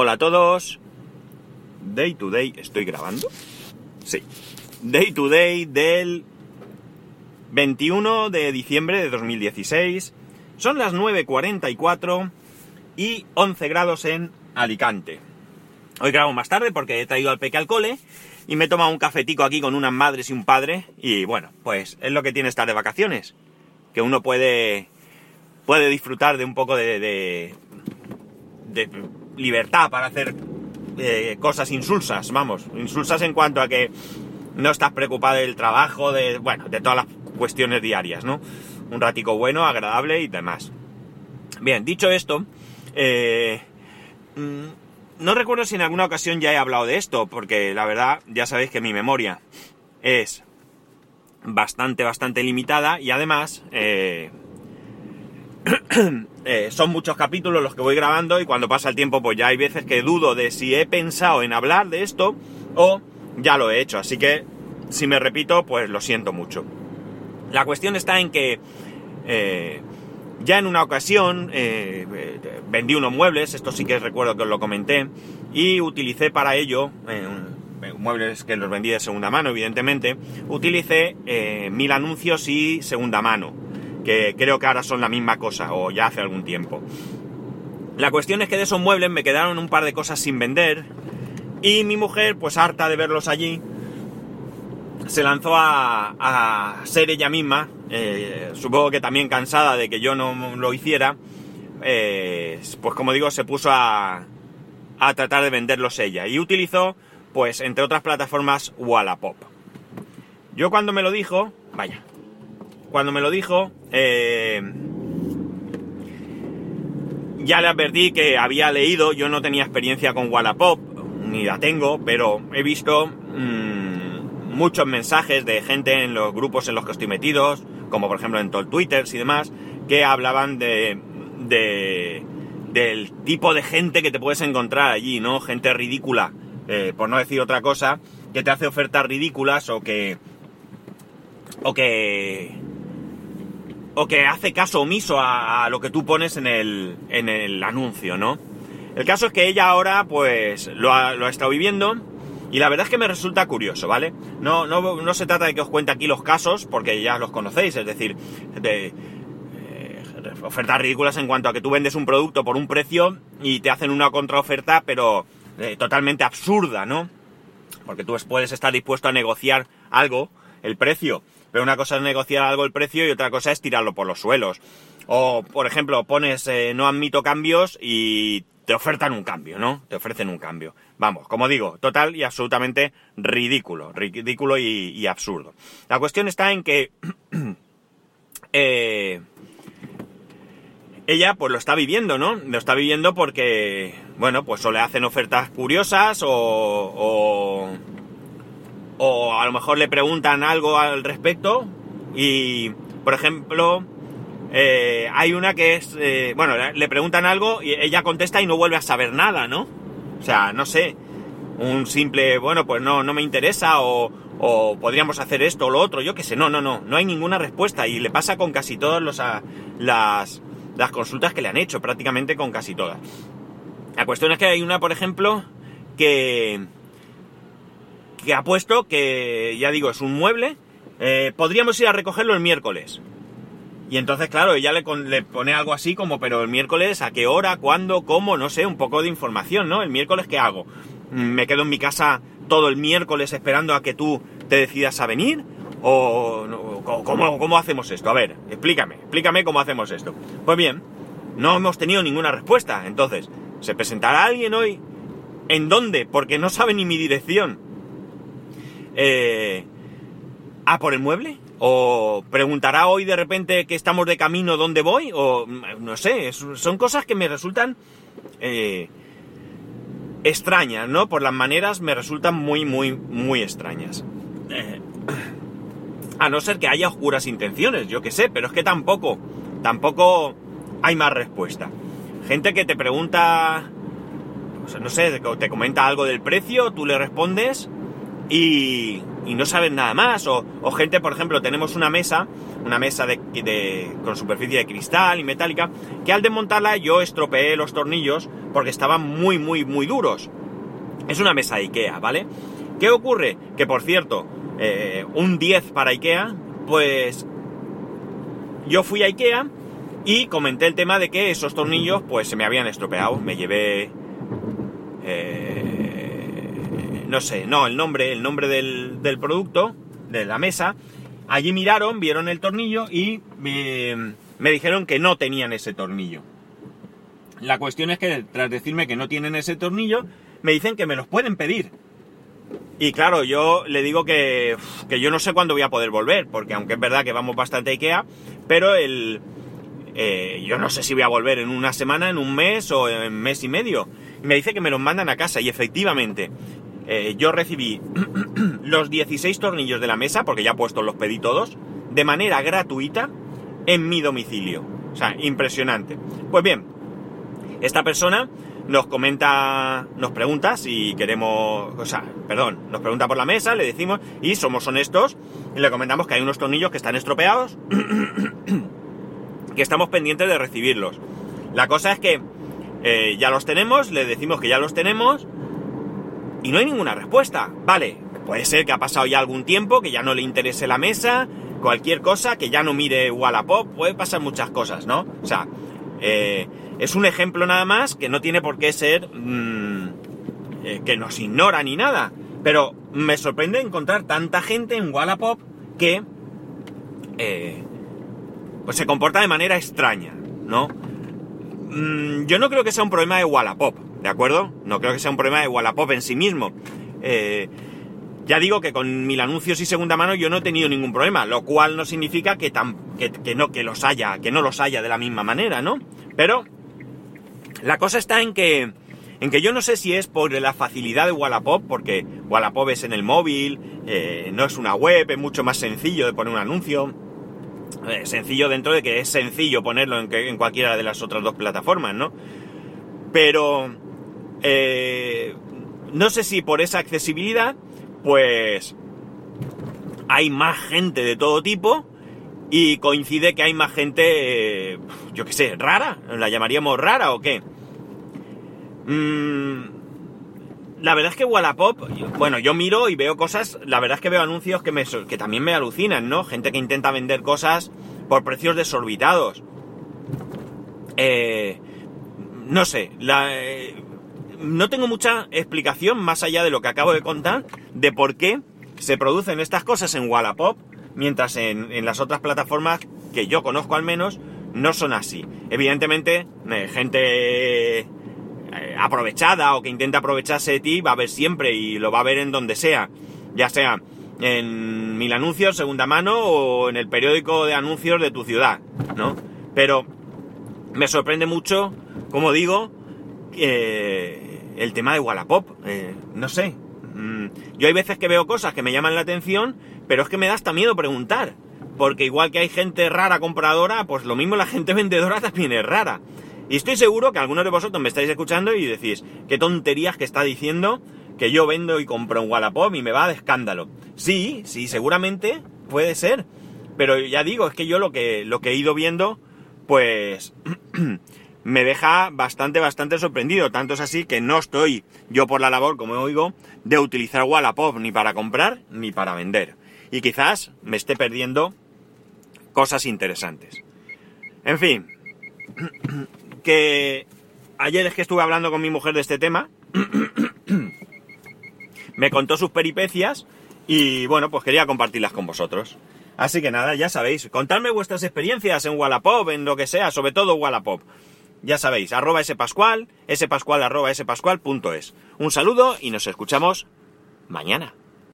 Hola a todos. Day to day, ¿estoy grabando? Sí. Day to day del 21 de diciembre de 2016. Son las 9.44 y 11 grados en Alicante. Hoy grabo más tarde porque he traído al peque al cole y me he tomado un cafetico aquí con unas madres y un padre y bueno, pues es lo que tiene estar de vacaciones. Que uno puede, puede disfrutar de un poco de, de, de libertad para hacer eh, cosas insulsas, vamos, insulsas en cuanto a que no estás preocupado del trabajo, de, bueno, de todas las cuestiones diarias, ¿no? Un ratico bueno, agradable y demás. Bien, dicho esto, eh, mm, no recuerdo si en alguna ocasión ya he hablado de esto, porque la verdad ya sabéis que mi memoria es bastante, bastante limitada y además eh, eh, son muchos capítulos los que voy grabando y cuando pasa el tiempo pues ya hay veces que dudo de si he pensado en hablar de esto o ya lo he hecho. Así que si me repito pues lo siento mucho. La cuestión está en que eh, ya en una ocasión eh, vendí unos muebles, esto sí que recuerdo que os lo comenté, y utilicé para ello, muebles que los vendí de segunda mano evidentemente, utilicé mil anuncios y segunda mano que creo que ahora son la misma cosa, o ya hace algún tiempo. La cuestión es que de esos muebles me quedaron un par de cosas sin vender, y mi mujer, pues harta de verlos allí, se lanzó a, ser ella misma, eh, supongo que también cansada de que yo no lo hiciera, eh, pues como digo, se puso a, a tratar de venderlos ella, y utilizó, pues entre otras plataformas, Wallapop. Yo cuando me lo dijo, vaya, cuando me lo dijo, eh, ya le advertí que había leído, yo no tenía experiencia con Wallapop, ni la tengo, pero he visto mmm, muchos mensajes de gente en los grupos en los que estoy metidos, como por ejemplo en todo Twitter y demás, que hablaban de, de, del tipo de gente que te puedes encontrar allí, ¿no? Gente ridícula, eh, por no decir otra cosa, que te hace ofertas ridículas o que... o que o que hace caso omiso a, lo que tú pones en el, en el anuncio, ¿no? El caso es que ella ahora, pues, lo ha, lo ha estado viviendo y la verdad es que me resulta curioso, ¿vale? No, no, no se trata de que os cuente aquí los casos, porque ya los conocéis, es decir, de eh, ofertas ridículas en cuanto a que tú vendes un producto por un precio y te hacen una contraoferta, pero eh, totalmente absurda, ¿no? Porque tú puedes estar dispuesto a negociar algo, el precio, pero una cosa es negociar algo el precio y otra cosa es tirarlo por los suelos. O, por ejemplo, pones eh, no admito cambios y te ofertan un cambio, ¿no? Te ofrecen un cambio. Vamos, como digo, total y absolutamente ridículo, ridículo y, absurdo. La cuestión está en que eh, ella pues lo está viviendo, ¿no? Lo está viviendo porque, bueno, pues o le hacen ofertas curiosas o o a lo mejor le preguntan algo al respecto y, por ejemplo, eh, hay una que es, eh, bueno, le preguntan algo y ella contesta y no vuelve a saber nada, ¿no? O sea, no sé, un simple, bueno, pues no, no me interesa o, o podríamos hacer esto o lo otro, yo qué sé, no, no, no, no hay ninguna respuesta y le pasa con casi todas los, las, las consultas que le han hecho, prácticamente con casi todas. La cuestión es que hay una, por ejemplo, que, que ha puesto que, ya digo, es un mueble, eh, podríamos ir a recogerlo el miércoles. Y entonces, claro, ella le, pone algo así como, pero el miércoles, ¿a qué hora? ¿Cuándo? ¿Cómo? No sé, un poco de información, ¿no? El miércoles, ¿qué hago? Mm, ¿Me quedo en mi casa todo el miércoles esperando a que tú te decidas a venir? ¿O ¿cómo, cómo hacemos esto? A ver, explícame, explícame cómo hacemos esto. Pues bien, no hemos tenido ninguna respuesta. Entonces, ¿se presentará alguien hoy? ¿En dónde? Porque no sabe ni mi dirección eh, a por el mueble? ¿O preguntará hoy de repente que estamos de camino dónde voy? O no sé, son cosas que me resultan eh, extrañas, ¿no? Por las maneras me resultan muy, muy, muy extrañas. Eh, a no ser que haya oscuras intenciones, yo que sé, pero es que tampoco, tampoco hay más respuesta. Gente que te pregunta, no sé, te comenta algo del precio, tú le respondes y, y no saben nada más. O, gente, por ejemplo, tenemos una mesa, una mesa de, de- con superficie de cristal y metálica, que al desmontarla yo estropeé los tornillos porque estaban muy, muy, muy duros. Es una mesa IKEA, ¿vale? ¿Qué ocurre? Que por cierto, eh, un 10 para IKEA, pues yo fui a IKEA y comenté el tema de que esos tornillos pues se me habían estropeado. Me llevé... eh, no sé, no, el nombre, el nombre del, del producto, de la mesa. Allí miraron, vieron el tornillo y me, me dijeron que no tenían ese tornillo. La cuestión es que tras decirme que no tienen ese tornillo, me dicen que me los pueden pedir. Y claro, yo le digo que, que yo no sé cuándo voy a poder volver, porque aunque es verdad que vamos bastante a Ikea, pero el, eh, yo no sé si voy a volver en una semana, en un mes o en mes y medio. Y me dice que me los mandan a casa y efectivamente eh, yo recibí los 16 tornillos de la mesa, porque ya puestos los pedí todos, de manera gratuita en mi domicilio. O sea, impresionante. Pues bien, esta persona nos comenta, nos pregunta si queremos, o sea, perdón, nos pregunta por la mesa, le decimos, y somos honestos, y le comentamos que hay unos tornillos que están estropeados, que estamos pendientes de recibirlos. La cosa es que eh, ya los tenemos, le decimos que ya los tenemos, y no hay ninguna respuesta. Vale, puede ser que ha pasado ya algún tiempo, que ya no le interese la mesa, cualquier cosa, que ya no mire Wallapop, puede pasar muchas cosas, ¿no? O sea, eh, es un ejemplo nada más que no tiene por qué ser mm, eh, que nos ignora ni nada. Pero me sorprende encontrar tanta gente en Wallapop que eh, pues se comporta de manera extraña, ¿no? Mm, yo no creo que sea un problema de Wallapop, ¿de acuerdo? No creo que sea un problema de Wallapop en sí mismo. Eh, ya digo que con mil anuncios y segunda mano yo no he tenido ningún problema, lo cual no significa que, tam- que, que no que los haya, que no los haya de la misma manera, ¿no? Pero la cosa está en que en que yo no sé si es por la facilidad de Wallapop, porque Wallapop es en el móvil, eh, no es una web, es mucho más sencillo de poner un anuncio. Eh, sencillo dentro de que es sencillo ponerlo en, que- en cualquiera de las otras dos plataformas, ¿no? Pero eh, no sé si por esa accesibilidad, pues hay más gente de todo tipo y coincide que hay más gente, eh, yo qué sé, rara, la llamaríamos rara o qué. Mm, la verdad es que Wallapop, bueno, yo miro y veo cosas, la verdad es que veo anuncios que, me, que también me alucinan, ¿no? Gente que intenta vender cosas por precios desorbitados. Eh, no sé, la, eh, no tengo mucha explicación más allá de lo que acabo de contar de por qué se producen estas cosas en Wallapop, mientras en, en las otras plataformas que yo conozco al menos no son así. Evidentemente, eh, gente eh, aprovechada o que intenta aprovecharse de ti va a haber siempre y lo va a ver en donde sea, ya sea en mil anuncios, segunda mano o en el periódico de anuncios de tu ciudad, ¿no? Pero me sorprende mucho, como digo, que el tema de Wallapop. eh, no sé. mm, Yo hay veces que veo cosas que me llaman la atención, pero es que me da hasta miedo preguntar. Porque igual que hay gente rara compradora, pues lo mismo la gente vendedora también es rara. Y estoy seguro que algunos de vosotros me estáis escuchando y decís, qué tonterías que está diciendo que yo vendo y compro en Wallapop y me va de escándalo. Sí, sí, seguramente puede ser. Pero ya digo, es que yo lo que, lo que he ido viendo, pues me deja bastante, bastante sorprendido. Tanto es así que no estoy yo por la labor, como oigo, de utilizar Wallapop ni para comprar ni para vender. Y quizás me esté perdiendo cosas interesantes. En fin, que ayer es que estuve hablando con mi mujer de este tema. me contó sus peripecias y bueno, pues quería compartirlas con vosotros. Así que nada, ya sabéis, contadme vuestras experiencias en Wallapop, en lo que sea, sobre todo Wallapop. Ya sabéis, arroba spascual, spascual arroba spascual punto es. Un saludo y nos escuchamos mañana.